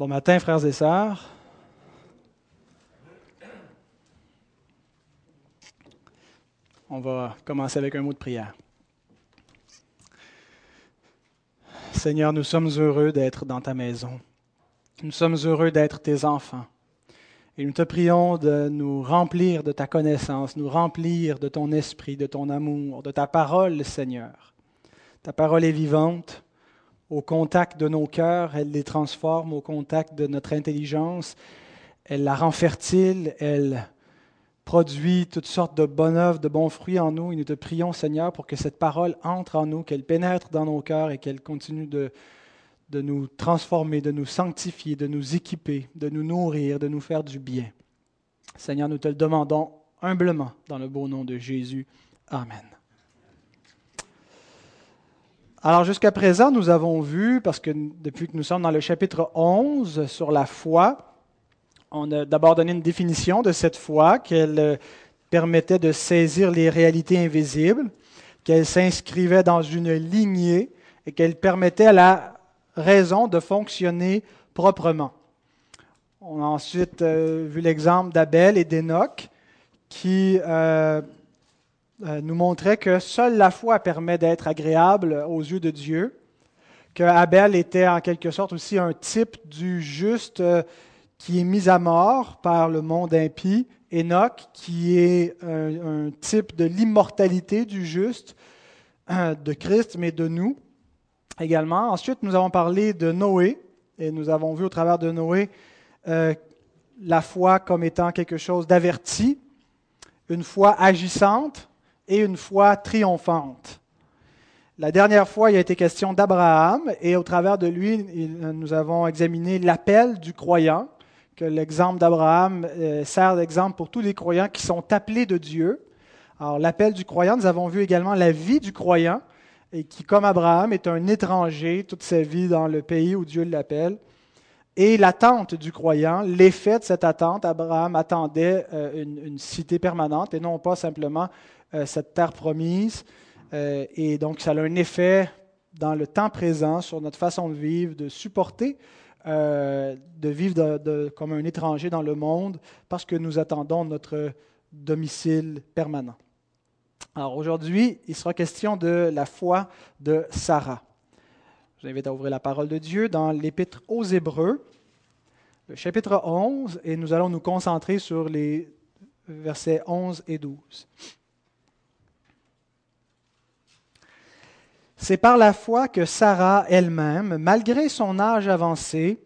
Bon matin, frères et sœurs. On va commencer avec un mot de prière. Seigneur, nous sommes heureux d'être dans ta maison. Nous sommes heureux d'être tes enfants. Et nous te prions de nous remplir de ta connaissance, nous remplir de ton esprit, de ton amour, de ta parole, Seigneur. Ta parole est vivante. Au contact de nos cœurs, elle les transforme. Au contact de notre intelligence, elle la rend fertile. Elle produit toutes sortes de bonnes œuvres, de bons fruits en nous. Et nous te prions, Seigneur, pour que cette parole entre en nous, qu'elle pénètre dans nos cœurs et qu'elle continue de, de nous transformer, de nous sanctifier, de nous équiper, de nous nourrir, de nous faire du bien. Seigneur, nous te le demandons humblement dans le beau nom de Jésus. Amen. Alors jusqu'à présent, nous avons vu, parce que depuis que nous sommes dans le chapitre 11 sur la foi, on a d'abord donné une définition de cette foi, qu'elle euh, permettait de saisir les réalités invisibles, qu'elle s'inscrivait dans une lignée et qu'elle permettait à la raison de fonctionner proprement. On a ensuite euh, vu l'exemple d'Abel et d'Enoch qui euh, nous montrait que seule la foi permet d'être agréable aux yeux de Dieu, que Abel était en quelque sorte aussi un type du juste qui est mis à mort par le monde impie, Enoch, qui est un, type de l'immortalité du juste, de Christ, mais de nous également. Ensuite, nous avons parlé de Noé, et nous avons vu au travers de Noé euh, la foi comme étant quelque chose d'averti, une foi agissante et une foi triomphante. La dernière fois, il a été question d'Abraham, et au travers de lui, nous avons examiné l'appel du croyant, que l'exemple d'Abraham euh, sert d'exemple pour tous les croyants qui sont appelés de Dieu. Alors, l'appel du croyant, nous avons vu également la vie du croyant, et qui, comme Abraham, est un étranger toute sa vie dans le pays où Dieu l'appelle. Et l'attente du croyant, l'effet de cette attente, Abraham attendait euh, une, cité permanente et non pas simplement cette terre promise. et donc, ça a un effet dans le temps présent sur notre façon de vivre, de supporter euh, de vivre comme un étranger dans le monde parce que nous attendons notre domicile permanent. Alors aujourd'hui, il sera question de la foi de Sarah. Je vous invite à ouvrir la parole de Dieu dans l'Épître aux Hébreux, le chapitre 11, et nous allons nous concentrer sur les versets 11 et 12. C'est par la foi que Sarah elle-même, malgré son âge avancé,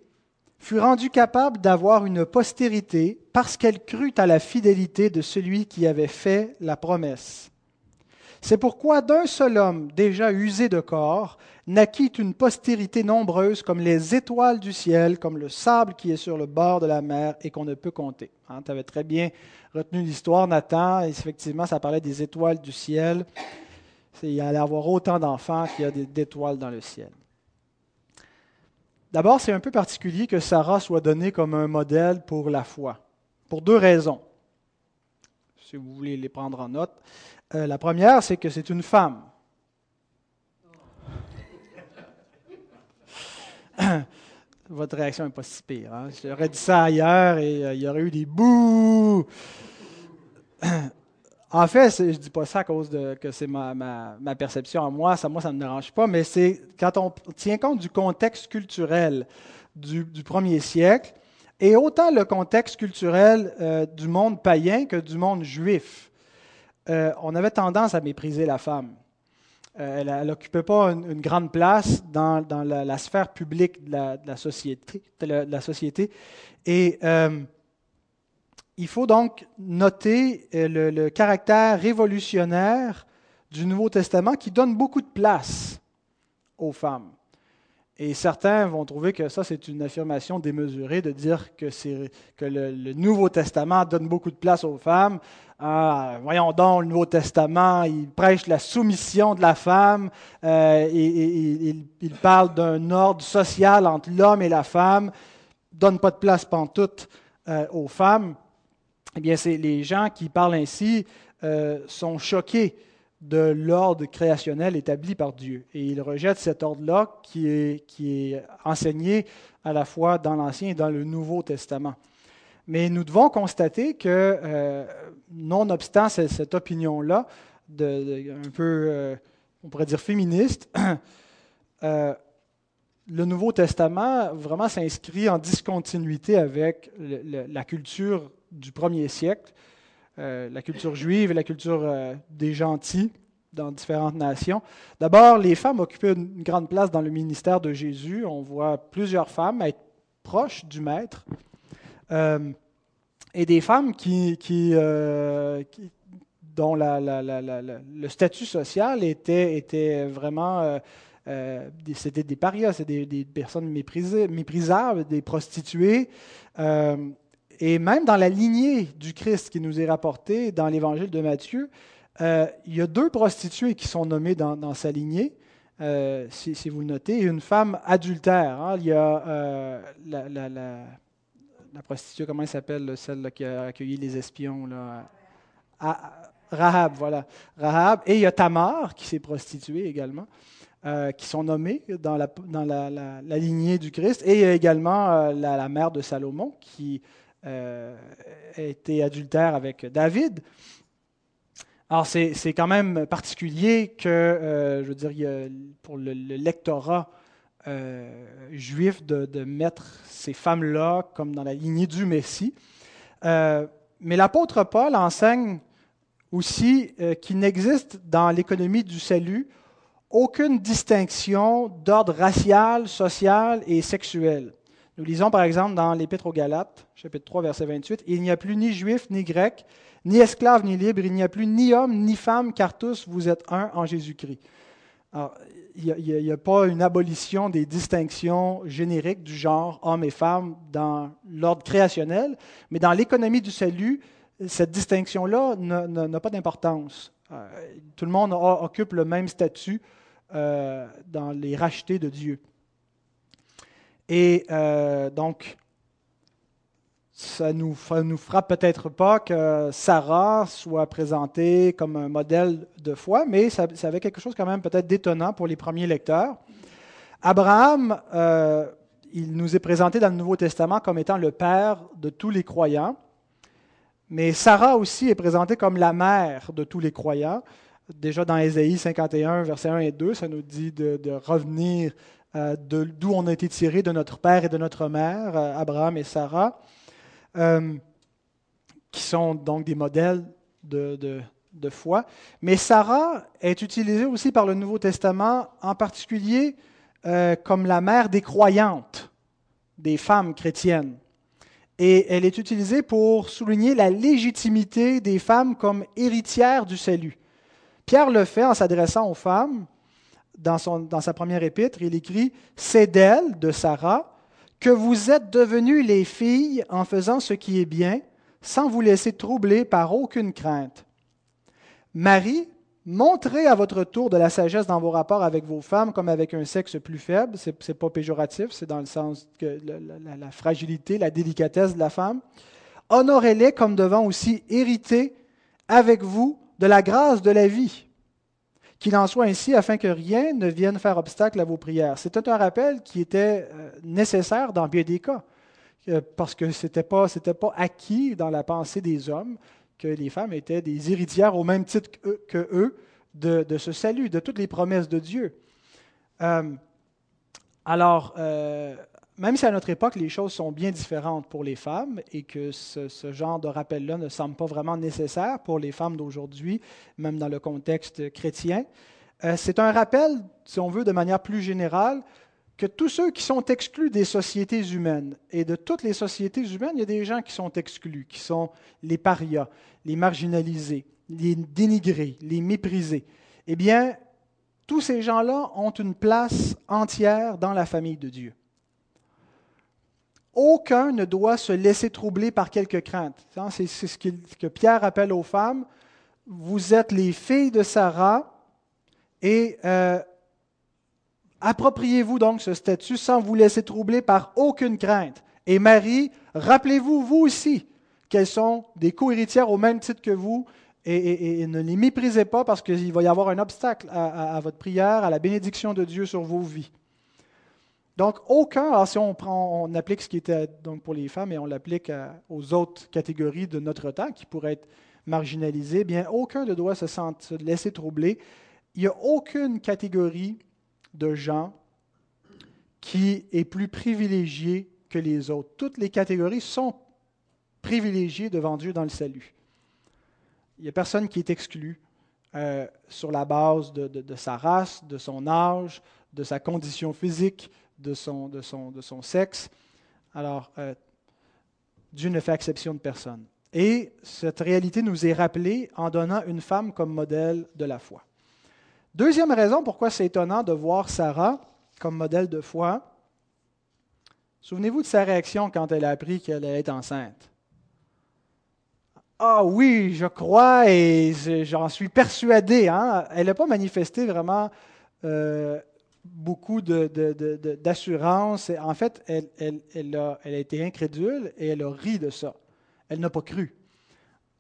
fut rendue capable d'avoir une postérité parce qu'elle crut à la fidélité de celui qui avait fait la promesse. C'est pourquoi d'un seul homme déjà usé de corps naquit une postérité nombreuse comme les étoiles du ciel, comme le sable qui est sur le bord de la mer et qu'on ne peut compter. Hein, tu avais très bien retenu l'histoire, Nathan. Effectivement, ça parlait des étoiles du ciel il allait avoir autant d'enfants qu'il y a d'étoiles dans le ciel. D'abord, c'est un peu particulier que Sarah soit donnée comme un modèle pour la foi, pour deux raisons, si vous voulez les prendre en note. Euh, la première, c'est que c'est une femme. Votre réaction n'est pas si pire. Hein? J'aurais dit ça ailleurs et euh, il y aurait eu des bouts. En fait, je ne dis pas ça à cause de que c'est ma, perception à moi, ça, moi, ça ne me dérange pas, mais c'est quand on tient compte du contexte culturel du, premier siècle, et autant le contexte culturel euh, du monde païen que du monde juif. Euh, on avait tendance à mépriser la femme. Euh, elle n'occupait pas une, grande place dans, la, sphère publique de la, société, la, société. Et il faut donc noter euh, le, caractère révolutionnaire du Nouveau Testament qui donne beaucoup de place aux femmes. Et certains vont trouver que ça, c'est une affirmation démesurée de dire que, le, Nouveau Testament donne beaucoup de place aux femmes. Ah, voyons donc, le Nouveau Testament, il prêche la soumission de la femme, euh, et, il, parle d'un ordre social entre l'homme et la femme, donne pas de place pantoute euh, aux femmes eh bien, c'est les gens qui parlent ainsi euh, sont choqués de l'ordre créationnel établi par Dieu. Et il rejette cet ordre-là qui est, qui est enseigné à la fois dans l'Ancien et dans le Nouveau Testament. Mais nous devons constater que, euh, nonobstant cette, opinion-là, un peu, euh, on pourrait dire féministe, le Nouveau Testament vraiment s'inscrit en discontinuité avec la culture du premier siècle, la culture juive et la culture des gentils dans différentes nations. D'abord, les femmes occupaient une grande place dans le ministère de Jésus. On voit plusieurs femmes être proches du Maître. Euh, et des femmes qui, euh, dont le statut social était, était vraiment... Euh, c'était des parias, c'était des, personnes méprisables, des prostituées. Et même dans la lignée du Christ qui nous est rapportée dans l'évangile de Matthieu, il y a deux prostituées qui sont nommées dans, sa lignée. si, vous le notez, une femme adultère. Hein. il y a la, la prostituée, comment elle s'appelle, celle qui a accueilli les espions là? Ah, Rahab, voilà. Rahab. Et il y a Tamar qui s'est prostituée également, euh, qui sont nommés dans, la, lignée du Christ. Et il y a également euh, la, mère de Salomon qui euh, été adultère avec David. Alors, c'est quand même particulier que, je veux dire, pour le, le lectorat euh, juif de, mettre ces femmes-là comme dans la lignée du Messie. Euh, mais l'apôtre Paul enseigne aussi euh, qu'il n'existe dans l'économie du salut aucune distinction d'ordre racial, social et sexuel. Nous lisons par exemple dans l'Épître aux Galates, chapitre 3, verset 28, Il n'y a plus ni juif, ni grec, ni esclave, ni libre, il n'y a plus ni homme, ni femme, car tous vous êtes un en Jésus-Christ. Alors, il n'y a, pas une abolition des distinctions génériques du genre homme et femme dans l'ordre créationnel, mais dans l'économie du salut, cette distinction-là n'a pas d'importance. Euh, tout le monde occupe le même statut euh, dans les rachetés de Dieu. Et euh, donc, ça nous, nous frappe peut-être pas que Sarah soit présentée comme un modèle de foi, mais ça, avait quelque chose quand même peut-être d'étonnant pour les premiers lecteurs. Abraham, euh, il nous est présenté dans le Nouveau Testament comme étant le père de tous les croyants, mais Sarah aussi est présentée comme la mère de tous les croyants. Déjà dans Ésaïe 51, versets 1 et 2, ça nous dit de, revenir euh, d'où on a été tiré de notre père et de notre mère, euh, Abraham et Sarah. Euh, qui sont donc des modèles de, foi. Mais Sarah est utilisée aussi par le Nouveau Testament, en particulier euh, comme la mère des croyantes, des femmes chrétiennes. Et elle est utilisée pour souligner la légitimité des femmes comme héritières du salut. Pierre le fait en s'adressant aux femmes. Dans, sa première épître, il écrit C'est d'elle, de Sarah, que vous êtes devenues les filles en faisant ce qui est bien, sans vous laisser troubler par aucune crainte. Marie, montrez à votre tour de la sagesse dans vos rapports avec vos femmes comme avec un sexe plus faible. Ce n'est pas péjoratif, c'est dans le sens que la, la, fragilité, la délicatesse de la femme. Honorez-les comme devant aussi hériter avec vous de la grâce de la vie. Qu'il en soit ainsi afin que rien ne vienne faire obstacle à vos prières. C'était un rappel qui était euh, nécessaire dans bien des cas, euh, parce que ce n'était pas, pas acquis dans la pensée des hommes que les femmes étaient des héritières au même titre que eux de, ce salut, de toutes les promesses de Dieu. Euh, alors, même si à notre époque les choses sont bien différentes pour les femmes et que ce, genre de rappel-là ne semble pas vraiment nécessaire pour les femmes d'aujourd'hui, même dans le contexte chrétien, euh, c'est un rappel, si on veut, de manière plus générale, que tous ceux qui sont exclus des sociétés humaines, et de toutes les sociétés humaines, il y a des gens qui sont exclus, qui sont les parias, les marginalisés, les dénigrés, les méprisés. Eh bien, tous ces gens-là ont une place entière dans la famille de Dieu. Aucun ne doit se laisser troubler par quelque crainte. C'est ce que Pierre appelle aux femmes. Vous êtes les filles de Sarah et euh, appropriez-vous donc ce statut sans vous laisser troubler par aucune crainte. Et Marie, rappelez-vous, vous aussi, qu'elles sont des co-héritières au même titre que vous et, ne les méprisez pas parce qu'il va y avoir un obstacle à, votre prière, à la bénédiction de Dieu sur vos vies. Donc, aucun, si on, applique ce qui était donc pour les femmes et on l'applique aux autres catégories de notre temps qui pourraient être marginalisées, bien, aucun ne doit se, sentir, se laisser troubler. Il n'y a aucune catégorie de gens qui est plus privilégiée que les autres. Toutes les catégories sont privilégiées devant Dieu dans le salut. Il n'y a personne qui est exclu euh, sur la base de, sa race, de son âge, de sa condition physique, de son, sexe. Alors, euh, Dieu ne fait exception de personne. Et cette réalité nous est rappelée en donnant une femme comme modèle de la foi. Deuxième raison pourquoi c'est étonnant de voir Sarah comme modèle de foi. Souvenez-vous de sa réaction quand elle a appris qu'elle allait être enceinte. Ah oui, je crois et j'en suis persuadé. Hein. Elle n'a pas manifesté vraiment euh, beaucoup d'assurance. en fait, elle, a, elle a été incrédule et elle a ri de ça. Elle n'a pas cru.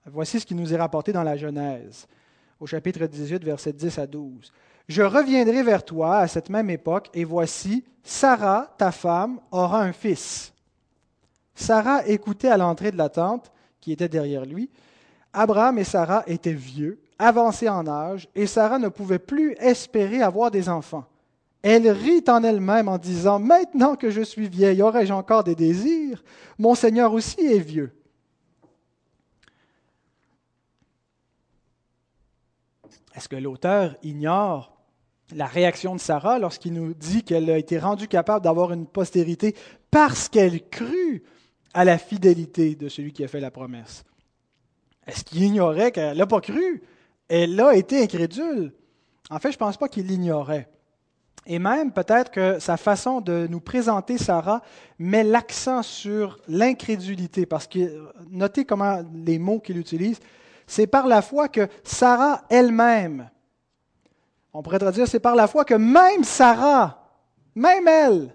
Voici ce qui nous est rapporté dans la Genèse, au chapitre 18, versets 10 à 12. Je reviendrai vers toi à cette même époque, et voici, Sarah, ta femme, aura un fils. Sarah écoutait à l'entrée de la tente, qui était derrière lui. Abraham et Sarah étaient vieux, avancés en âge, et Sarah ne pouvait plus espérer avoir des enfants. Elle rit en elle-même en disant, Maintenant que je suis vieille, aurais-je encore des désirs? Mon Seigneur aussi est vieux. Est-ce que l'auteur ignore la réaction de Sarah lorsqu'il nous dit qu'elle a été rendue capable d'avoir une postérité parce qu'elle crut à la fidélité de celui qui a fait la promesse? Est-ce qu'il ignorait qu'elle n'a pas cru? Elle a été incrédule. En fait, je ne pense pas qu'il l'ignorait. Et même peut-être que sa façon de nous présenter Sarah met l'accent sur l'incrédulité, parce que notez comment les mots qu'il utilise, c'est par la foi que Sarah elle-même, on pourrait traduire, c'est par la foi que même Sarah, même elle,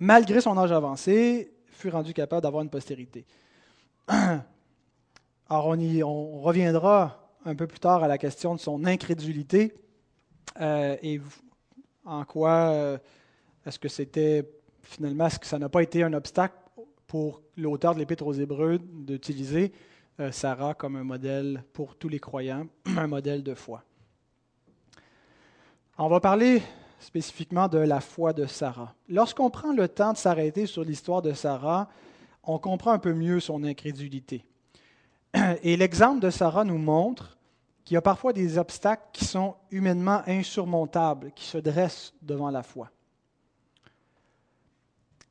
malgré son âge avancé, rendu capable d'avoir une postérité. Alors on, y, on reviendra un peu plus tard à la question de son incrédulité euh, et en quoi euh, est-ce que c'était finalement, est-ce que ça n'a pas été un obstacle pour l'auteur de l'Épître aux Hébreux d'utiliser euh, Sarah comme un modèle pour tous les croyants, un modèle de foi? On va parler spécifiquement de la foi de Sarah. Lorsqu'on prend le temps de s'arrêter sur l'histoire de Sarah, on comprend un peu mieux son incrédulité. Et l'exemple de Sarah nous montre qu'il y a parfois des obstacles qui sont humainement insurmontables, qui se dressent devant la foi.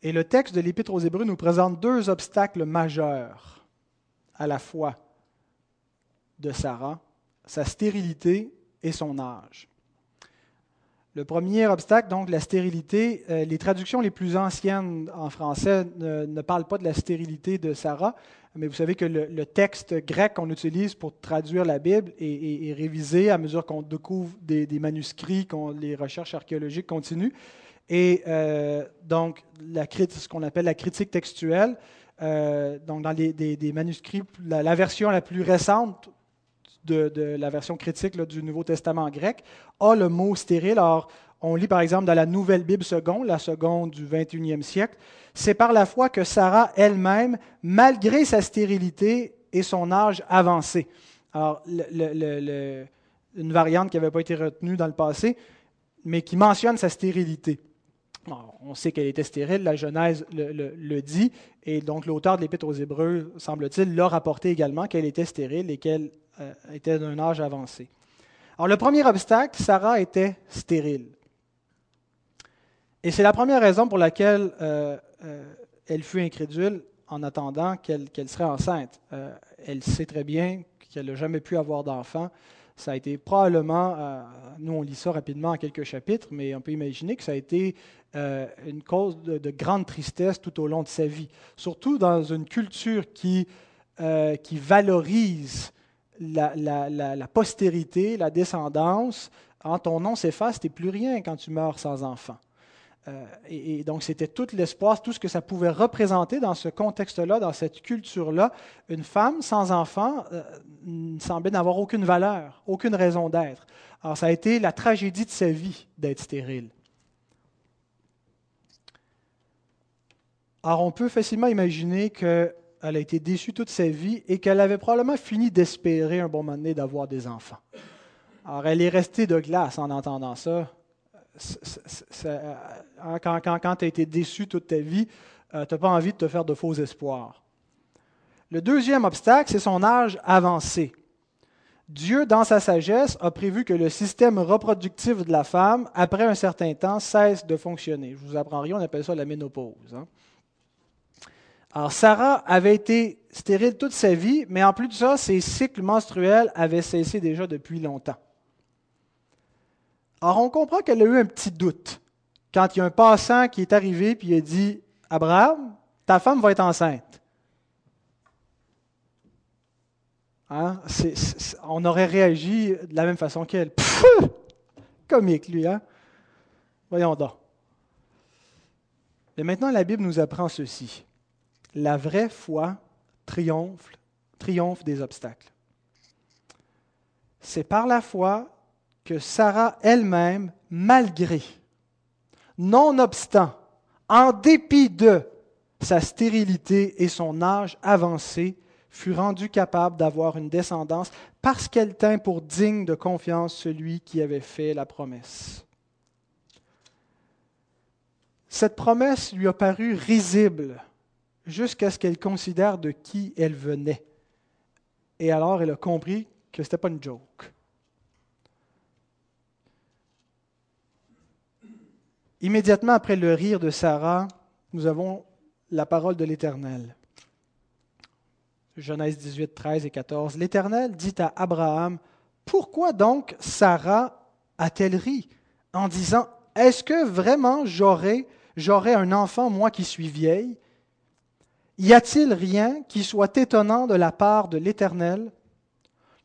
Et le texte de l'Épître aux Hébreux nous présente deux obstacles majeurs à la foi de Sarah, sa stérilité et son âge. Le premier obstacle, donc la stérilité, euh, les traductions les plus anciennes en français ne, parlent pas de la stérilité de Sarah, mais vous savez que le, texte grec qu'on utilise pour traduire la Bible est, révisé à mesure qu'on découvre des, manuscrits, qu'on les recherches archéologiques continuent. Et euh, donc, la, ce qu'on appelle la critique textuelle, euh, donc dans les, des, manuscrits, la, version la plus récente de, la version critique du Nouveau Testament grec, a le mot stérile. Alors, on lit par exemple dans la Nouvelle Bible seconde, la seconde du 21e siècle, c'est par la foi que Sarah elle-même, malgré sa stérilité et son âge avancé. Alors, une variante qui n'avait pas été retenue dans le passé, mais qui mentionne sa stérilité. on sait qu'elle était stérile, la Genèse le, dit, et donc l'auteur de l'Épître aux Hébreux, semble-t-il, l'a rapporté également qu'elle était stérile et qu'elle était d'un âge avancé. Alors le premier obstacle, Sarah était stérile. Et c'est la première raison pour laquelle euh, euh, elle fut incrédule en attendant qu'elle serait enceinte. elle sait très bien qu'elle n'a jamais pu avoir d'enfant. Ça a été probablement, nous on lit ça rapidement en quelques chapitres, mais on peut imaginer que ça a été une cause de, de, grande tristesse tout au long de sa vie. Surtout dans une culture qui, qui valorise la, postérité, la descendance, en ton nom s'efface, tu plus rien quand tu meurs sans enfant. Euh, et, donc, c'était tout l'espoir, tout ce que ça pouvait représenter dans ce contexte-là, dans cette culture-là. Une femme sans enfant euh, semblait n'avoir aucune valeur, aucune raison d'être. Alors, ça a été la tragédie de sa vie d'être stérile. Alors, on peut facilement imaginer qu'elle a été déçue toute sa vie et qu'elle avait probablement fini d'espérer un bon moment donné d'avoir des enfants. Alors, elle est restée de glace en entendant ça. Hein, quand, quand, tu as été déçu toute ta vie, euh, tu n'as pas envie de te faire de faux espoirs. Le deuxième obstacle, c'est son âge avancé. Dieu, dans sa sagesse, a prévu que le système reproductif de la femme, après un certain temps, cesse de fonctionner. Je vous apprends rien, on appelle ça la ménopause. Hein. Alors, Sarah avait été stérile toute sa vie, mais en plus de ça, ses cycles menstruels avaient cessé déjà depuis longtemps. Alors, on comprend qu'elle a eu un petit doute quand il y a un passant qui est arrivé puis il a dit Abraham, ta femme va être enceinte. Hein? on aurait réagi de la même façon qu'elle. Comique, lui, hein? Voyons donc. Mais maintenant, la Bible nous apprend ceci. La vraie foi triomphe, triomphe des obstacles. C'est par la foi que Sarah elle-même, malgré, nonobstant, en dépit de sa stérilité et son âge avancé, fut rendue capable d'avoir une descendance parce qu'elle tint pour digne de confiance celui qui avait fait la promesse. Cette promesse lui a paru risible jusqu'à ce qu'elle considère de qui elle venait. Et alors elle a compris que ce n'était pas une joke. Immédiatement après le rire de Sarah, nous avons la parole de l'Éternel. Genèse 18, 13 et 14. L'Éternel dit à Abraham, Pourquoi donc Sarah a-t-elle ri en disant, Est-ce que vraiment j'aurai, j'aurai un enfant, moi qui suis vieille? Y a-t-il rien qui soit étonnant de la part de l'Éternel?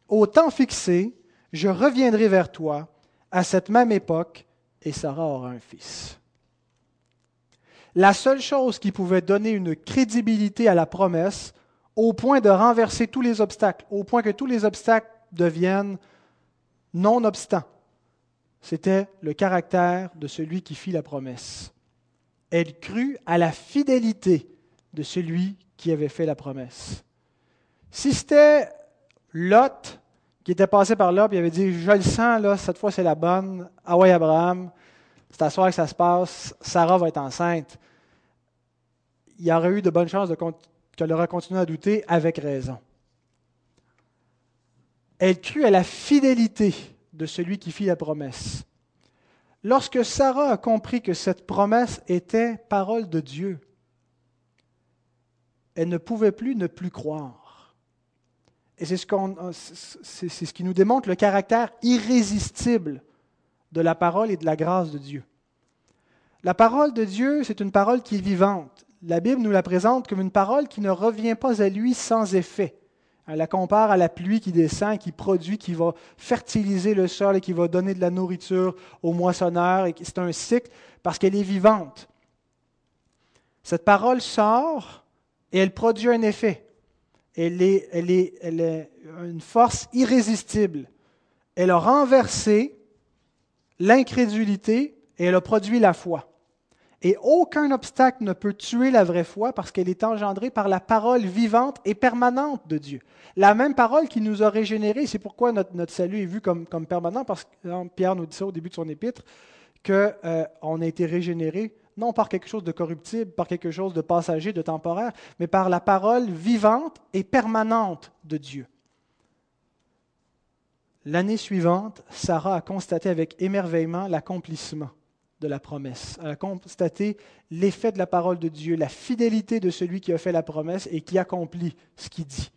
Au temps fixé, je reviendrai vers toi à cette même époque et Sarah aura un fils. La seule chose qui pouvait donner une crédibilité à la promesse, au point de renverser tous les obstacles, au point que tous les obstacles deviennent non-obstants, c'était le caractère de celui qui fit la promesse. Elle crut à la fidélité de celui qui avait fait la promesse. Si c'était Lot, qui était passé par là, puis il avait dit Je le sens, là, cette fois c'est la bonne. Ah ouais, Abraham, c'est à soir que ça se passe, Sarah va être enceinte. Il y aurait eu de bonnes chances qu'elle aurait continué à douter avec raison. Elle crut à la fidélité de celui qui fit la promesse. Lorsque Sarah a compris que cette promesse était parole de Dieu, elle ne pouvait plus ne plus croire. Et c'est ce, ce qui nous démontre le caractère irrésistible de la parole et de la grâce de Dieu. La parole de Dieu, c'est une parole qui est vivante. La Bible nous la présente comme une parole qui ne revient pas à lui sans effet. Elle la compare à la pluie qui descend, qui produit, qui va fertiliser le sol et qui va donner de la nourriture aux moissonneurs. C'est un cycle parce qu'elle est vivante. Cette parole sort et elle produit un effet elle est, une force irrésistible. Elle a renversé l'incrédulité et elle a produit la foi. Et aucun obstacle ne peut tuer la vraie foi parce qu'elle est engendrée par la parole vivante et permanente de Dieu. La même parole qui nous a régénérés, c'est pourquoi notre, salut est vu comme, permanent, parce que Pierre nous dit ça au début de son épître, qu'on euh, a été régénéré non par quelque chose de corruptible, par quelque chose de passager, de temporaire, mais par la parole vivante et permanente de Dieu. L'année suivante, Sarah a constaté avec émerveillement l'accomplissement de la promesse. Elle a constaté l'effet de la parole de Dieu, la fidélité de celui qui a fait la promesse et qui accomplit ce qu'il dit.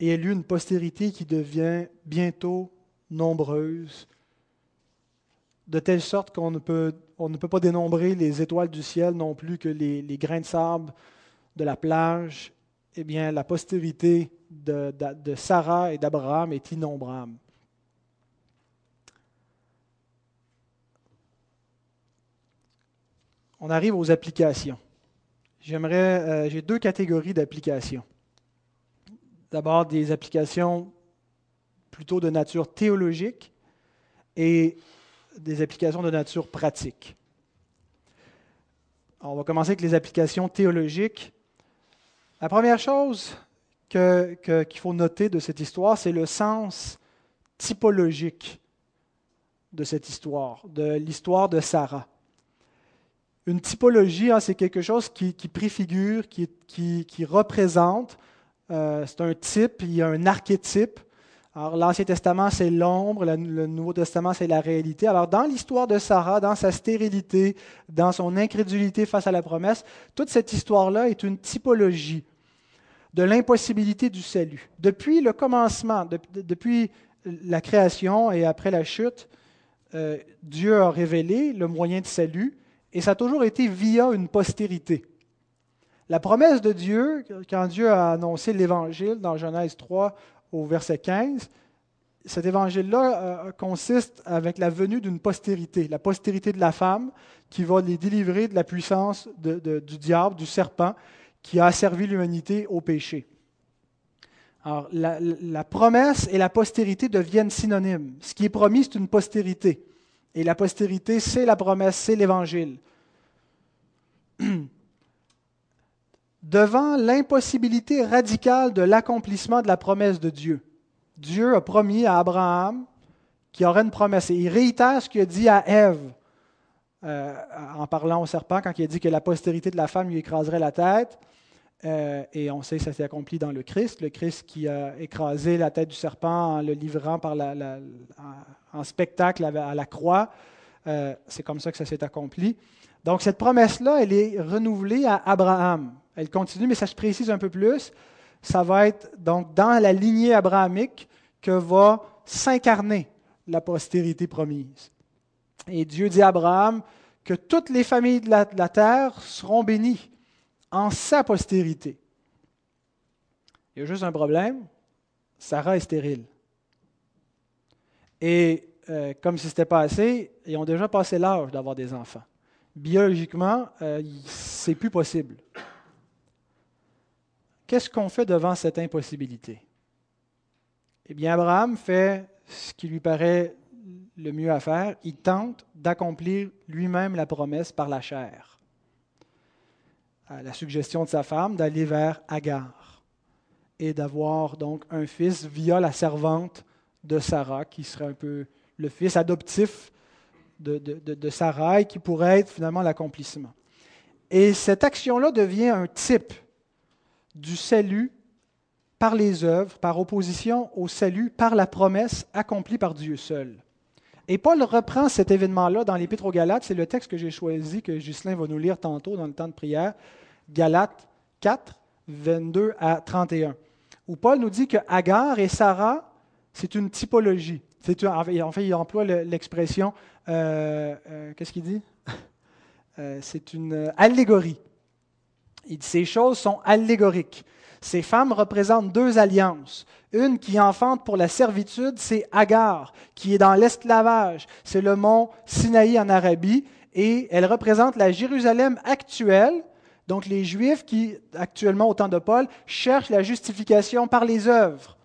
Et elle eut une postérité qui devient bientôt nombreuse, de telle sorte qu'on ne peut, on ne peut pas dénombrer les étoiles du ciel non plus que les, grains de sable de la plage. Eh bien, la postérité de, Sarah et d'Abraham est innombrable. on arrive aux applications. J'aimerais, euh, j'ai deux catégories d'applications. D'abord des applications plutôt de nature théologique et des applications de nature pratique. on va commencer avec les applications théologiques. La première chose qu'il faut noter de cette histoire, c'est le sens typologique de cette histoire, de l'histoire de Sarah. Une typologie, hein, c'est quelque chose qui, préfigure, qui, représente, euh, c'est un type, il y a un archétype. Alors, l'Ancien Testament, c'est l'ombre, le Nouveau Testament, c'est la réalité. Alors, dans l'histoire de Sarah, dans sa stérilité, dans son incrédulité face à la promesse, toute cette histoire-là est une typologie de l'impossibilité du salut. Depuis le commencement, depuis la création et après la chute, euh, Dieu a révélé le moyen de salut et ça a toujours été via une postérité. La promesse de Dieu, quand Dieu a annoncé l'Évangile dans Genèse 3 au verset 15, cet évangile-là euh, consiste avec la venue d'une postérité, la postérité de la femme qui va les délivrer de la puissance du diable, du serpent, qui a asservi l'humanité au péché. Alors, la, promesse et la postérité deviennent synonymes. Ce qui est promis, c'est une postérité. Et la postérité, c'est la promesse, c'est l'Évangile. Devant l'impossibilité radicale de l'accomplissement de la promesse de Dieu, Dieu a promis à Abraham qu'il aurait une promesse. Et il réitère ce qu'il a dit à Ève euh, en parlant au serpent quand il a dit que la postérité de la femme lui écraserait la tête. Euh, et on sait que ça s'est accompli dans le Christ, le Christ qui a écrasé la tête du serpent en le livrant par la, en, spectacle à, la croix. Euh, c'est comme ça que ça s'est accompli. Donc cette promesse-là, elle est renouvelée à Abraham. Elle continue, mais ça se précise un peu plus. Ça va être donc dans la lignée abrahamique que va s'incarner la postérité promise. Et Dieu dit à Abraham que toutes les familles de la terre seront bénies en sa postérité. Il y a juste un problème, Sarah est stérile. Et euh, comme si ce n'était pas assez, ils ont déjà passé l'âge d'avoir des enfants. Biologiquement, euh, c'est plus possible. Qu'est-ce qu'on fait devant cette impossibilité? Eh bien, Abraham fait ce qui lui paraît le mieux à faire. Il tente d'accomplir lui-même la promesse par la chair à la suggestion de sa femme d'aller vers Agar et d'avoir donc un fils via la servante de Sarah, qui serait un peu le fils adoptif de, de, de Sarah et qui pourrait être finalement l'accomplissement. Et cette action-là devient un type du salut par les œuvres, par opposition au salut par la promesse accomplie par Dieu seul. Et Paul reprend cet événement-là dans l'Épître aux Galates. C'est le texte que j'ai choisi, que Ghislain va nous lire tantôt dans le temps de prière. Galates 4, 22 à 31, où Paul nous dit que Agar et Sarah, c'est une typologie. en fait, il emploie l'expression, euh, euh, qu'est-ce qu'il dit? Euh, C'est une allégorie. Il dit ces choses sont allégoriques. Ces femmes représentent deux alliances. Une qui enfante pour la servitude, c'est Agar, qui est dans l'esclavage. C'est le mont Sinaï en Arabie, et elle représente la Jérusalem actuelle. Donc les Juifs qui, actuellement au temps de Paul, cherchent la justification par les œuvres.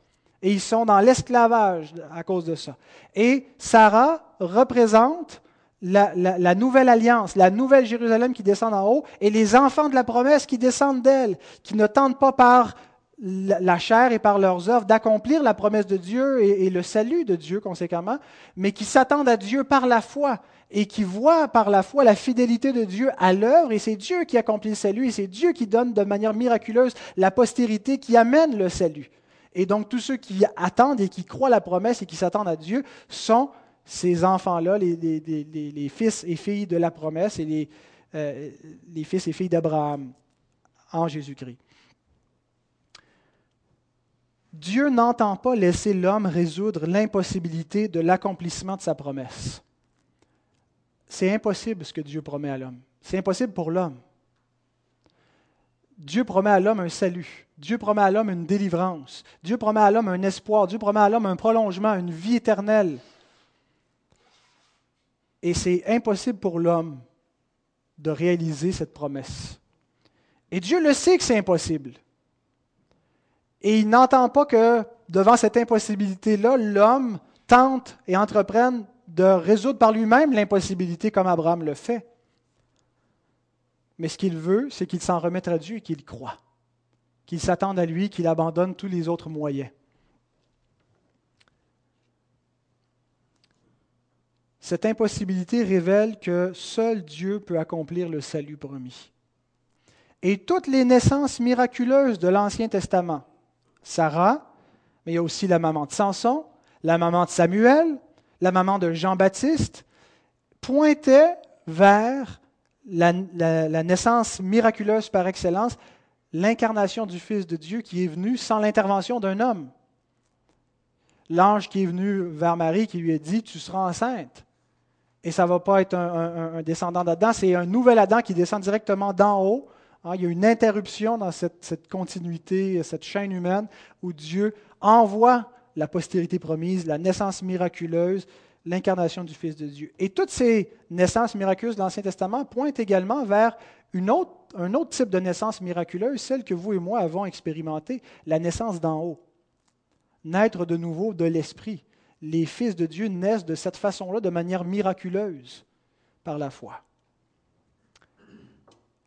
Et ils sont dans l'esclavage à cause de ça. Et Sarah représente la, nouvelle alliance, la nouvelle Jérusalem qui descend en haut, et les enfants de la promesse qui descendent d'elle, qui ne tentent pas par la chair et par leurs œuvres d'accomplir la promesse de Dieu et, le salut de Dieu conséquemment, mais qui s'attendent à Dieu par la foi et qui voient par la foi la fidélité de Dieu à l'œuvre, et c'est Dieu qui accomplit le salut, et c'est Dieu qui donne de manière miraculeuse la postérité qui amène le salut. Et donc tous ceux qui attendent et qui croient la promesse et qui s'attendent à Dieu sont ces enfants-là, les, fils et filles de la promesse et les, euh, les fils et filles d'Abraham en Jésus-Christ. Dieu n'entend pas laisser l'homme résoudre l'impossibilité de l'accomplissement de sa promesse. C'est impossible ce que Dieu promet à l'homme. C'est impossible pour l'homme. Dieu promet à l'homme un salut. Dieu promet à l'homme une délivrance. Dieu promet à l'homme un espoir. Dieu promet à l'homme un prolongement, une vie éternelle. Et c'est impossible pour l'homme de réaliser cette promesse. Et Dieu le sait que c'est impossible. Et il n'entend pas que devant cette impossibilité-là, l'homme tente et entreprenne de résoudre par lui-même l'impossibilité comme Abraham le fait. Mais ce qu'il veut, c'est qu'il s'en remette à Dieu et qu'il croit, qu'il s'attende à lui, qu'il abandonne tous les autres moyens. Cette impossibilité révèle que seul Dieu peut accomplir le salut promis. Et toutes les naissances miraculeuses de l'Ancien Testament, Sarah, mais il y a aussi la maman de Samson, la maman de Samuel, la maman de Jean-Baptiste, pointaient vers la, naissance miraculeuse par excellence, l'incarnation du Fils de Dieu qui est venu sans l'intervention d'un homme. L'ange qui est venu vers Marie qui lui a dit, tu seras enceinte. Et ça ne va pas être un, descendant d'Adam, c'est un nouvel Adam qui descend directement d'en haut. Ah, il y a une interruption dans cette, continuité, cette chaîne humaine où Dieu envoie la postérité promise, la naissance miraculeuse, l'incarnation du Fils de Dieu. Et toutes ces naissances miraculeuses de l'Ancien Testament pointent également vers une un autre type de naissance miraculeuse, celle que vous et moi avons expérimentée, la naissance d'en haut. Naître de nouveau de l'Esprit les fils de Dieu naissent de cette façon-là, de manière miraculeuse, par la foi.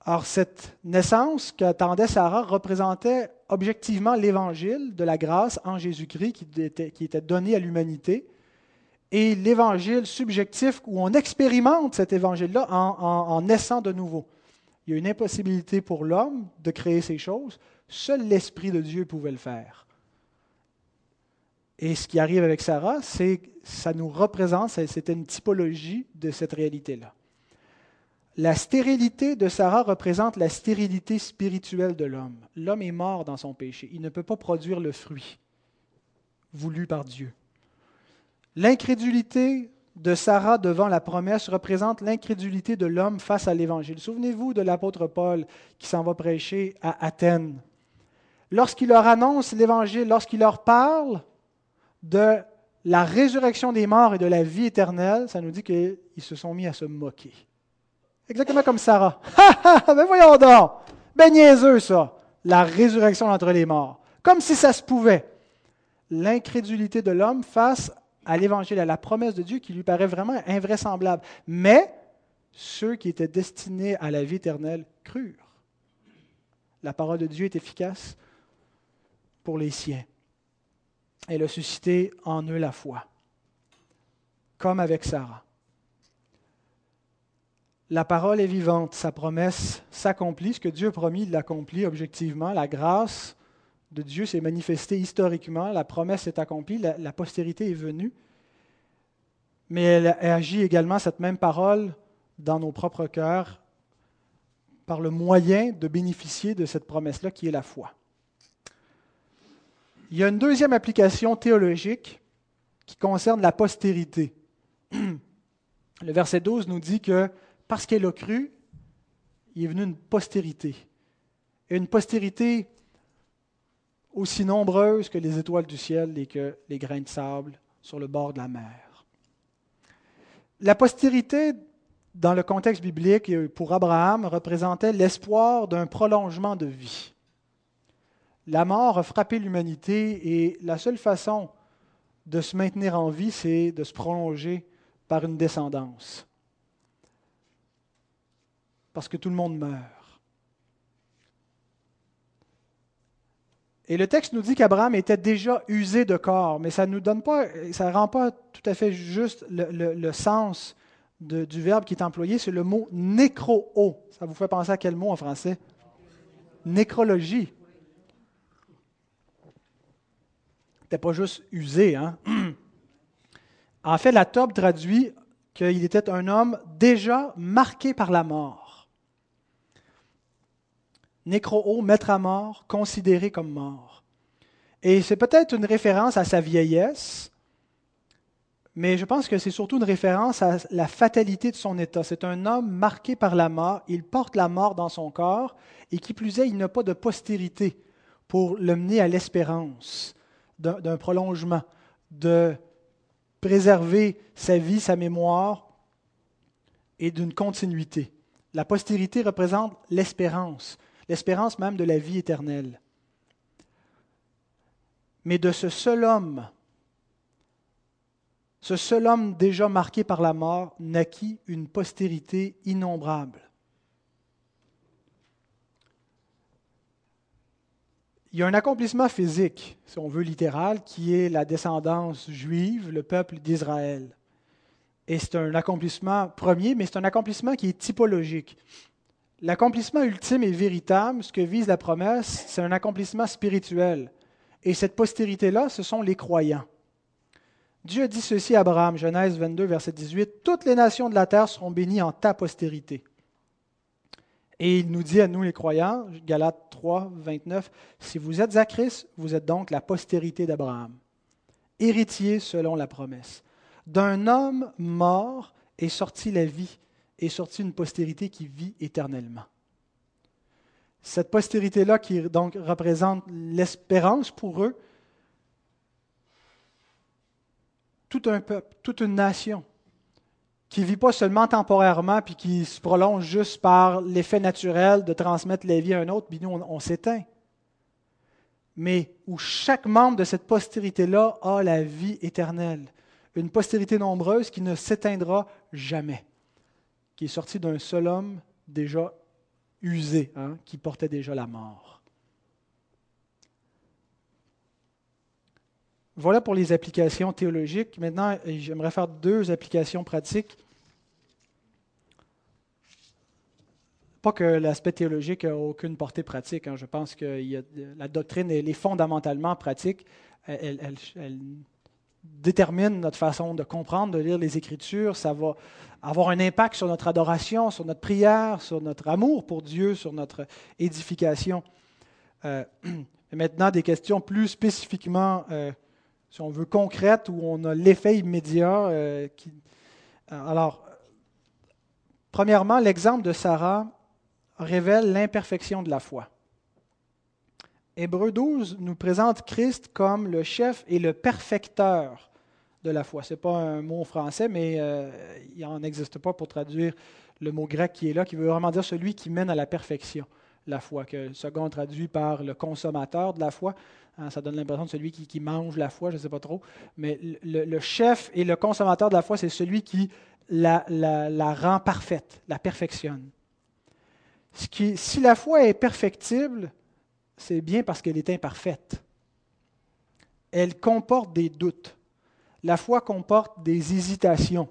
Or, cette naissance qu'attendait Sarah représentait objectivement l'évangile de la grâce en Jésus-Christ qui était, donné à l'humanité et l'évangile subjectif où on expérimente cet évangile-là en, naissant de nouveau. Il y a une impossibilité pour l'homme de créer ces choses. Seul l'Esprit de Dieu pouvait le faire. Et ce qui arrive avec Sarah, c'est ça nous représente, c'était une typologie de cette réalité-là. La stérilité de Sarah représente la stérilité spirituelle de l'homme. L'homme est mort dans son péché. Il ne peut pas produire le fruit voulu par Dieu. L'incrédulité de Sarah devant la promesse représente l'incrédulité de l'homme face à l'Évangile. Souvenez-vous de l'apôtre Paul qui s'en va prêcher à Athènes. Lorsqu'il leur annonce l'Évangile, lorsqu'il leur parle, de la résurrection des morts et de la vie éternelle, ça nous dit qu'ils se sont mis à se moquer. Exactement comme Sarah. ben voyons donc! Ben niaiseux, ça! La résurrection entre les morts. Comme si ça se pouvait. L'incrédulité de l'homme face à l'évangile, à la promesse de Dieu qui lui paraît vraiment invraisemblable. Mais ceux qui étaient destinés à la vie éternelle crurent. La parole de Dieu est efficace pour les siens elle a suscité en eux la foi, comme avec Sarah. La parole est vivante, sa promesse s'accomplit, ce que Dieu a promis, il l'accomplit objectivement, la grâce de Dieu s'est manifestée historiquement, la promesse est accomplie, la, postérité est venue, mais elle agit également, cette même parole, dans nos propres cœurs, par le moyen de bénéficier de cette promesse-là qui est la foi. Il y a une deuxième application théologique qui concerne la postérité. Le verset 12 nous dit que parce qu'elle a cru, il est venu une postérité. Et une postérité aussi nombreuse que les étoiles du ciel et que les grains de sable sur le bord de la mer. La postérité, dans le contexte biblique, pour Abraham, représentait l'espoir d'un prolongement de vie. La mort a frappé l'humanité et la seule façon de se maintenir en vie, c'est de se prolonger par une descendance. Parce que tout le monde meurt. Et le texte nous dit qu'Abraham était déjà usé de corps, mais ça ne donne pas, ça rend pas tout à fait juste le, sens du verbe qui est employé, c'est le mot nécro Ça vous fait penser à quel mot en français? Nécrologie. N'était pas juste usé. Hein? En fait, la Tobe traduit qu'il était un homme déjà marqué par la mort. Nécro, mettre à mort, considéré comme mort. Et c'est peut-être une référence à sa vieillesse, mais je pense que c'est surtout une référence à la fatalité de son état. C'est un homme marqué par la mort, il porte la mort dans son corps, et qui plus est, il n'a pas de postérité pour le mener à l'espérance d'un prolongement, de préserver sa vie, sa mémoire et d'une continuité. La postérité représente l'espérance, l'espérance même de la vie éternelle. Mais de ce seul homme, ce seul homme déjà marqué par la mort, naquit une postérité innombrable. Il y a un accomplissement physique, si on veut littéral, qui est la descendance juive, le peuple d'Israël. Et c'est un accomplissement premier, mais c'est un accomplissement qui est typologique. L'accomplissement ultime et véritable, ce que vise la promesse, c'est un accomplissement spirituel. Et cette postérité-là, ce sont les croyants. Dieu dit ceci à Abraham, Genèse 22, verset 18, Toutes les nations de la terre seront bénies en ta postérité. Et il nous dit à nous les croyants, Galates 3, 29, Si vous êtes à Christ, vous êtes donc la postérité d'Abraham, héritier selon la promesse. D'un homme mort est sortie la vie, est sortie une postérité qui vit éternellement. Cette postérité-là qui donc représente l'espérance pour eux, tout un peuple, toute une nation qui ne vit pas seulement temporairement, puis qui se prolonge juste par l'effet naturel de transmettre la vie à un autre, puis nous, on, s'éteint. Mais où chaque membre de cette postérité-là a la vie éternelle. Une postérité nombreuse qui ne s'éteindra jamais, qui est sortie d'un seul homme déjà usé, hein, qui portait déjà la mort. Voilà pour les applications théologiques. Maintenant, j'aimerais faire deux applications pratiques. Pas que l'aspect théologique n'a aucune portée pratique. Hein. Je pense que la doctrine, est fondamentalement pratique. Elle, détermine notre façon de comprendre, de lire les Écritures. Ça va avoir un impact sur notre adoration, sur notre prière, sur notre amour pour Dieu, sur notre édification. Euh, maintenant, des questions plus spécifiquement euh, si on veut, concrète, où on a l'effet immédiat. Euh. Alors, premièrement, l'exemple de Sarah révèle l'imperfection de la foi. Hébreu 12 nous présente Christ comme le chef et le perfecteur de la foi. Ce n'est pas un mot français, mais euh, il n'en existe pas pour traduire le mot grec qui est là, qui veut vraiment dire celui qui mène à la perfection, la foi, que le second traduit par le consommateur de la foi. Hein, ça donne l'impression de celui qui, mange la foi, je ne sais pas trop. Mais le, chef et le consommateur de la foi, c'est celui qui la, rend parfaite, la perfectionne. Si la foi est perfectible, c'est bien parce qu'elle est imparfaite. Elle comporte des doutes. La foi comporte des hésitations.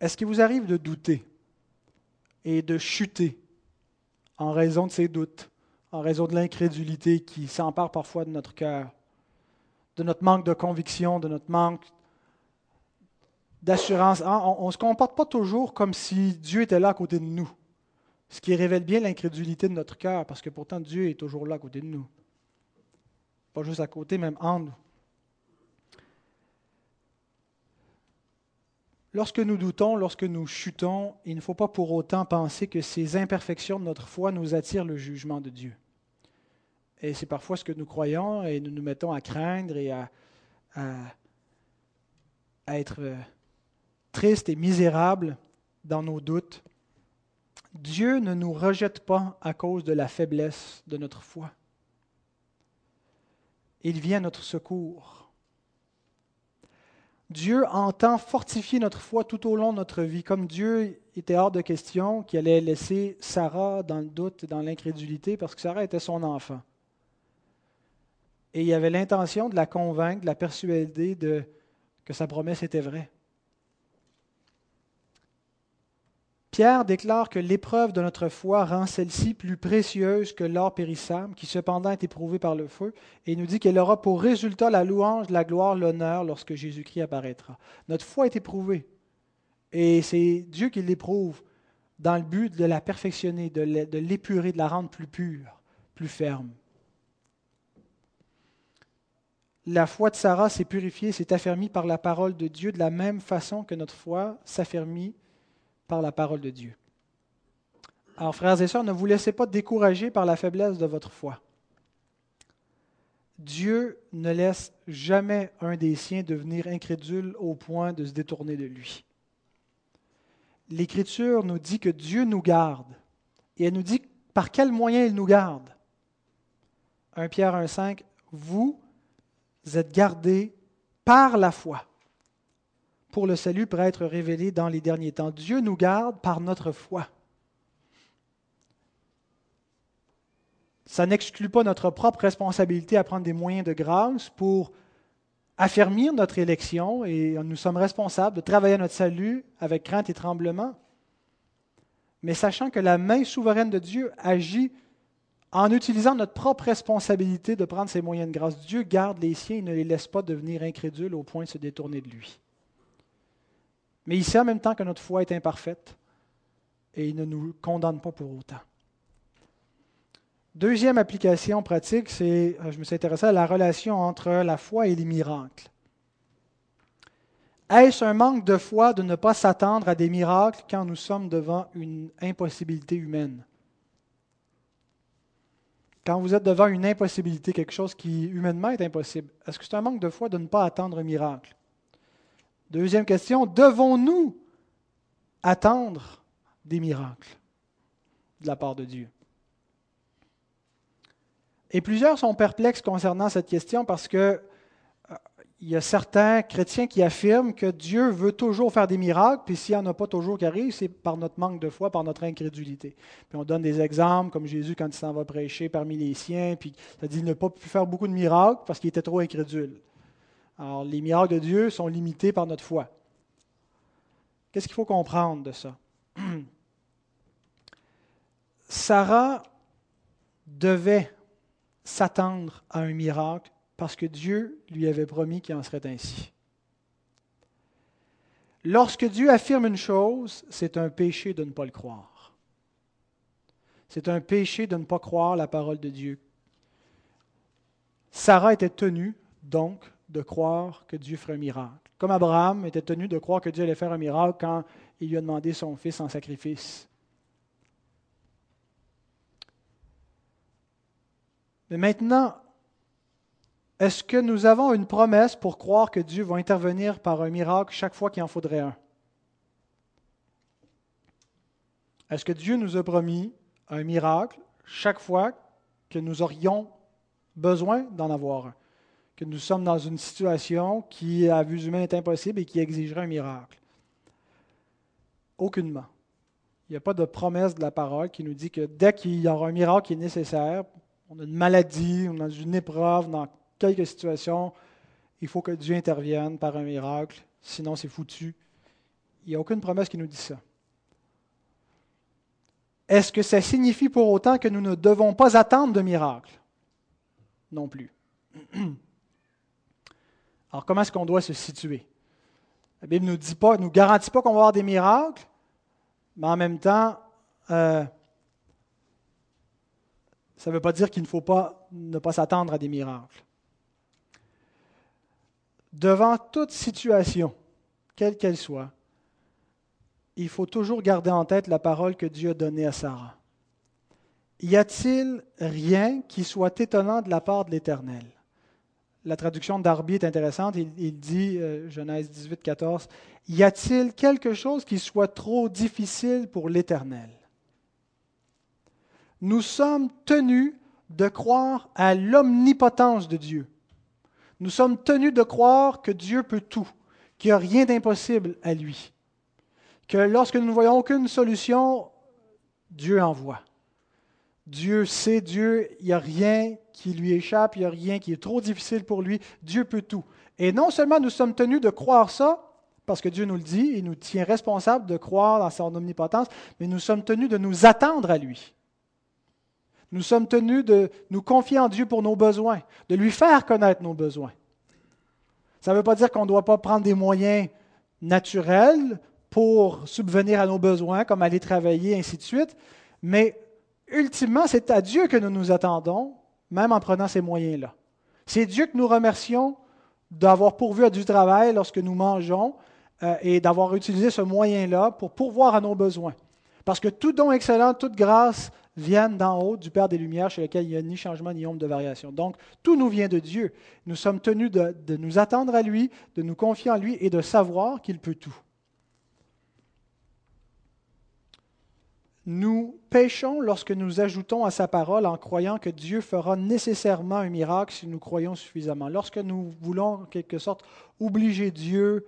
Est-ce qu'il vous arrive de douter? Et de chuter en raison de ces doutes? en raison de l'incrédulité qui s'empare parfois de notre cœur, de notre manque de conviction, de notre manque d'assurance. On ne se comporte pas toujours comme si Dieu était là à côté de nous, ce qui révèle bien l'incrédulité de notre cœur, parce que pourtant Dieu est toujours là à côté de nous. Pas juste à côté, même en nous. Lorsque nous doutons, lorsque nous chutons, il ne faut pas pour autant penser que ces imperfections de notre foi nous attirent le jugement de Dieu. Et c'est parfois ce que nous croyons et nous nous mettons à craindre et à, être euh, tristes et misérables dans nos doutes. Dieu ne nous rejette pas à cause de la faiblesse de notre foi. Il vient à notre secours. Dieu entend fortifier notre foi tout au long de notre vie, comme Dieu était hors de question qu'il allait laisser Sarah dans le doute et dans l'incrédulité, parce que Sarah était son enfant. Et il avait l'intention de la convaincre, de la persuader de, que sa promesse était vraie. Pierre déclare que l'épreuve de notre foi rend celle-ci plus précieuse que l'or périssable, qui cependant est éprouvé par le feu, et nous dit qu'elle aura pour résultat la louange, la gloire, l'honneur lorsque Jésus-Christ apparaîtra. Notre foi est éprouvée, et c'est Dieu qui l'éprouve dans le but de la perfectionner, de l'épurer, de la rendre plus pure, plus ferme. La foi de Sarah s'est purifiée, s'est affermie par la parole de Dieu de la même façon que notre foi s'affermit par la parole de Dieu. Alors, frères et sœurs, ne vous laissez pas décourager par la faiblesse de votre foi. Dieu ne laisse jamais un des siens devenir incrédule au point de se détourner de lui. l'Écriture nous dit que Dieu nous garde. Et elle nous dit par quel moyen il nous garde. 1 Pierre 1,5 Vous êtes gardés par la foi pour le salut pour être révélé dans les derniers temps. Dieu nous garde par notre foi. Ça n'exclut pas notre propre responsabilité à prendre des moyens de grâce pour affermir notre élection et nous sommes responsables de travailler à notre salut avec crainte et tremblement. Mais sachant que la main souveraine de Dieu agit en utilisant notre propre responsabilité de prendre ces moyens de grâce. Dieu garde les siens et ne les laisse pas devenir incrédules au point de se détourner de lui. Mais il sait en même temps que notre foi est imparfaite et il ne nous condamne pas pour autant. Deuxième application pratique, c'est, euh, je me suis intéressé à la relation entre la foi et les miracles. Est-ce un manque de foi de ne pas s'attendre à des miracles quand nous sommes devant une impossibilité humaine? Quand vous êtes devant une impossibilité, quelque chose qui humainement est impossible, est-ce que c'est un manque de foi de ne pas attendre un miracle? Deuxième question, devons-nous attendre des miracles de la part de Dieu? Et plusieurs sont perplexes concernant cette question parce que euh, il y a certains chrétiens qui affirment que Dieu veut toujours faire des miracles, puis s'il n'y en a pas toujours qui arrivent, c'est par notre manque de foi, par notre incrédulité. Puis on donne des exemples, comme Jésus quand il s'en va prêcher parmi les siens, puis ça dit n'a pas pu faire beaucoup de miracles parce qu'il était trop incrédule. Alors les miracles de Dieu sont limités par notre foi. Qu'est-ce qu'il faut comprendre de ça? Sarah devait s'attendre à un miracle parce que Dieu lui avait promis qu'il en serait ainsi. Lorsque Dieu affirme une chose, c'est un péché de ne pas le croire. C'est un péché de ne pas croire la parole de Dieu. Sarah était tenue, donc, de croire que Dieu ferait un miracle. Comme Abraham était tenu de croire que Dieu allait faire un miracle quand il lui a demandé son fils en sacrifice. Mais maintenant, est-ce que nous avons une promesse pour croire que Dieu va intervenir par un miracle chaque fois qu'il en faudrait un? Est-ce que Dieu nous a promis un miracle chaque fois que nous aurions besoin d'en avoir un? Que nous sommes dans une situation qui, à vue humaine, est impossible et qui exigerait un miracle? Aucunement. Il n'y a pas de promesse de la parole qui nous dit que dès qu'il y aura un miracle qui est nécessaire, on a une maladie, on a une épreuve, dans quelques situations, il faut que Dieu intervienne par un miracle, sinon c'est foutu. Il n'y a aucune promesse qui nous dit ça. Est-ce que ça signifie pour autant que nous ne devons pas attendre de miracle? Non plus. Alors comment est-ce qu'on doit se situer? La Bible ne nous, garantit pas qu'on va avoir des miracles, mais en même temps, euh, ça ne veut pas dire qu'il ne faut pas ne pas s'attendre à des miracles. Devant toute situation, quelle qu'elle soit, il faut toujours garder en tête la parole que Dieu a donnée à Sarah. Y a-t-il rien qui soit étonnant de la part de l'Éternel? La traduction d'Arby est intéressante. Il, dit, euh, Genèse 18, 14, Y a-t-il quelque chose qui soit trop difficile pour l'Éternel? Nous sommes tenus de croire à l'omnipotence de Dieu. Nous sommes tenus de croire que Dieu peut tout, qu'il n'y a rien d'impossible à lui, que lorsque nous ne voyons aucune solution, Dieu envoie. Dieu sait, Dieu, il n'y a rien qui lui échappe, il n'y a rien qui est trop difficile pour lui, Dieu peut tout. Et non seulement nous sommes tenus de croire ça, parce que Dieu nous le dit, il nous tient responsables de croire dans son omnipotence, mais nous sommes tenus de nous attendre à lui. Nous sommes tenus de nous confier en Dieu pour nos besoins, de lui faire connaître nos besoins. Ça ne veut pas dire qu'on ne doit pas prendre des moyens naturels pour subvenir à nos besoins, comme aller travailler, ainsi de suite, mais ultimement, c'est à Dieu que nous nous attendons, même en prenant ces moyens-là. C'est Dieu que nous remercions d'avoir pourvu à du travail lorsque nous mangeons euh, et d'avoir utilisé ce moyen-là pour pourvoir à nos besoins. Parce que tout don excellent, toute grâce viennent d'en haut du Père des Lumières, chez lequel il n'y a ni changement ni ombre de variation. Donc, tout nous vient de Dieu. Nous sommes tenus de, de nous attendre à lui, de nous confier en lui et de savoir qu'il peut tout. Nous péchons lorsque nous ajoutons à sa parole en croyant que Dieu fera nécessairement un miracle si nous croyons suffisamment. Lorsque nous voulons, en quelque sorte, obliger Dieu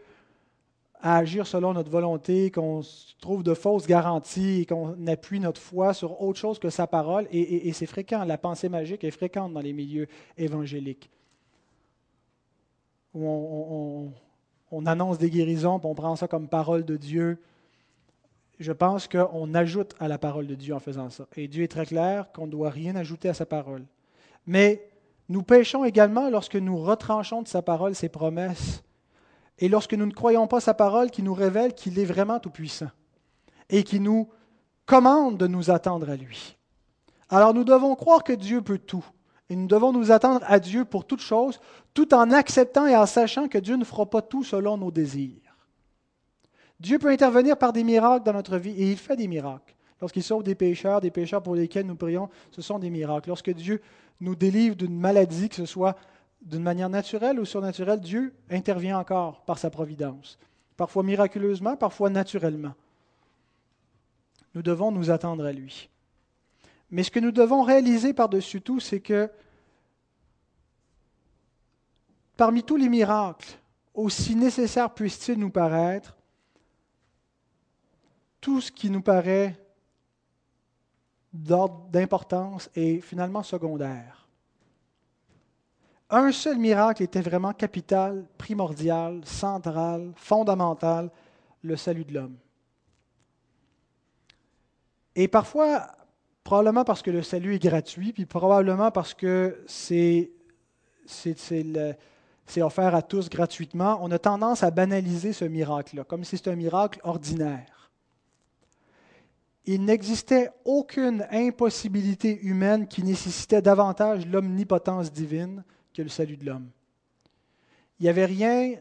à agir selon notre volonté, qu'on trouve de fausses garanties et qu'on appuie notre foi sur autre chose que sa parole, et, c'est fréquent, la pensée magique est fréquente dans les milieux évangéliques, où on, on annonce des guérisons, puis on prend ça comme parole de Dieu je pense qu'on ajoute à la parole de Dieu en faisant ça. Et Dieu est très clair qu'on ne doit rien ajouter à sa parole. Mais nous péchons également lorsque nous retranchons de sa parole ses promesses et lorsque nous ne croyons pas sa parole qui nous révèle qu'il est vraiment tout-puissant et qui nous commande de nous attendre à lui. Alors nous devons croire que Dieu peut tout et nous devons nous attendre à Dieu pour toutes choses, tout en acceptant et en sachant que Dieu ne fera pas tout selon nos désirs. Dieu peut intervenir par des miracles dans notre vie et il fait des miracles. Lorsqu'il sauve des pécheurs, des pécheurs pour lesquels nous prions, ce sont des miracles. Lorsque Dieu nous délivre d'une maladie, que ce soit d'une manière naturelle ou surnaturelle, Dieu intervient encore par sa providence. Parfois miraculeusement, parfois naturellement. Nous devons nous attendre à lui. Mais ce que nous devons réaliser par-dessus tout, c'est que parmi tous les miracles, aussi nécessaires puissent-ils nous paraître, tout ce qui nous paraît d'ordre d'importance est finalement secondaire. Un seul miracle était vraiment capital, primordial, central, fondamental, le salut de l'homme. Et parfois, probablement parce que le salut est gratuit, puis probablement parce que c'est, offert à tous gratuitement, on a tendance à banaliser ce miracle-là, comme si c'était un miracle ordinaire il n'existait aucune impossibilité humaine qui nécessitait davantage l'omnipotence divine que le salut de l'homme. Il n'y avait rien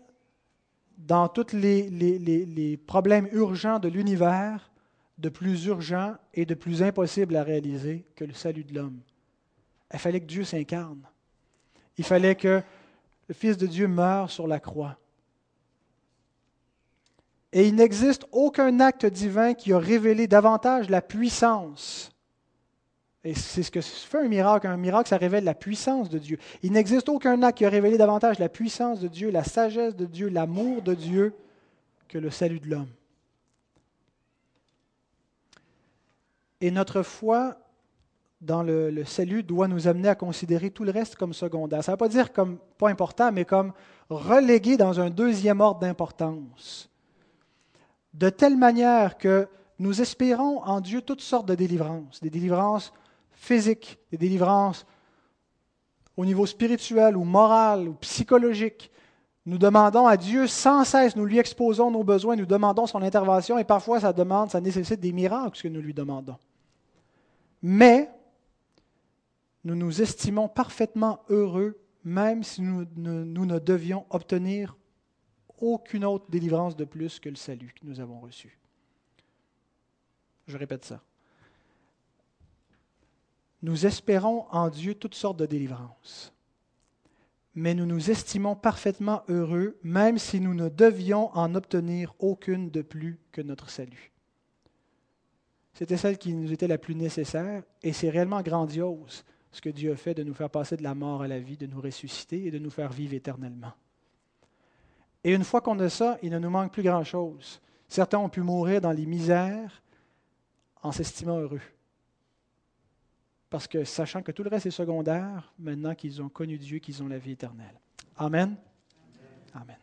dans tous les, problèmes urgents de l'univers de plus urgent et de plus impossible à réaliser que le salut de l'homme. Il fallait que Dieu s'incarne. Il fallait que le Fils de Dieu meure sur la croix. Et il n'existe aucun acte divin qui a révélé davantage la puissance. Et c'est ce que fait un miracle. Un miracle, ça révèle la puissance de Dieu. Il n'existe aucun acte qui a révélé davantage la puissance de Dieu, la sagesse de Dieu, l'amour de Dieu que le salut de l'homme. Et notre foi dans le, le, salut doit nous amener à considérer tout le reste comme secondaire. Ça ne veut pas dire comme pas important, mais comme relégué dans un deuxième ordre d'importance de telle manière que nous espérons en Dieu toutes sortes de délivrances, des délivrances physiques, des délivrances au niveau spirituel ou moral ou psychologique. Nous demandons à Dieu sans cesse, nous lui exposons nos besoins, nous demandons son intervention et parfois ça demande, ça nécessite des miracles ce que nous lui demandons. Mais nous nous estimons parfaitement heureux même si nous, nous ne devions obtenir aucune autre délivrance de plus que le salut que nous avons reçu. Je répète ça. Nous espérons en Dieu toutes sortes de délivrances, mais nous nous estimons parfaitement heureux, même si nous ne devions en obtenir aucune de plus que notre salut. C'était celle qui nous était la plus nécessaire, et c'est réellement grandiose ce que Dieu a fait de nous faire passer de la mort à la vie, de nous ressusciter et de nous faire vivre éternellement. Et une fois qu'on a ça, il ne nous manque plus grand-chose. Certains ont pu mourir dans les misères en s'estimant heureux. Parce que sachant que tout le reste est secondaire, maintenant qu'ils ont connu Dieu, qu'ils ont la vie éternelle. Amen. Amen.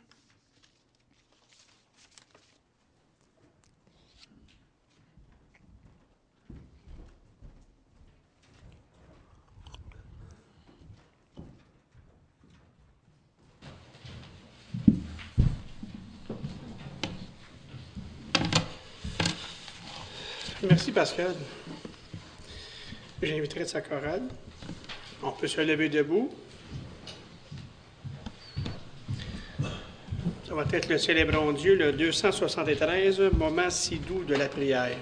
Merci, Pascal. J'inviterai de sa chorale. On peut se lever debout. Ça va être le Célébrons Dieu, le 273, moment si doux de la prière.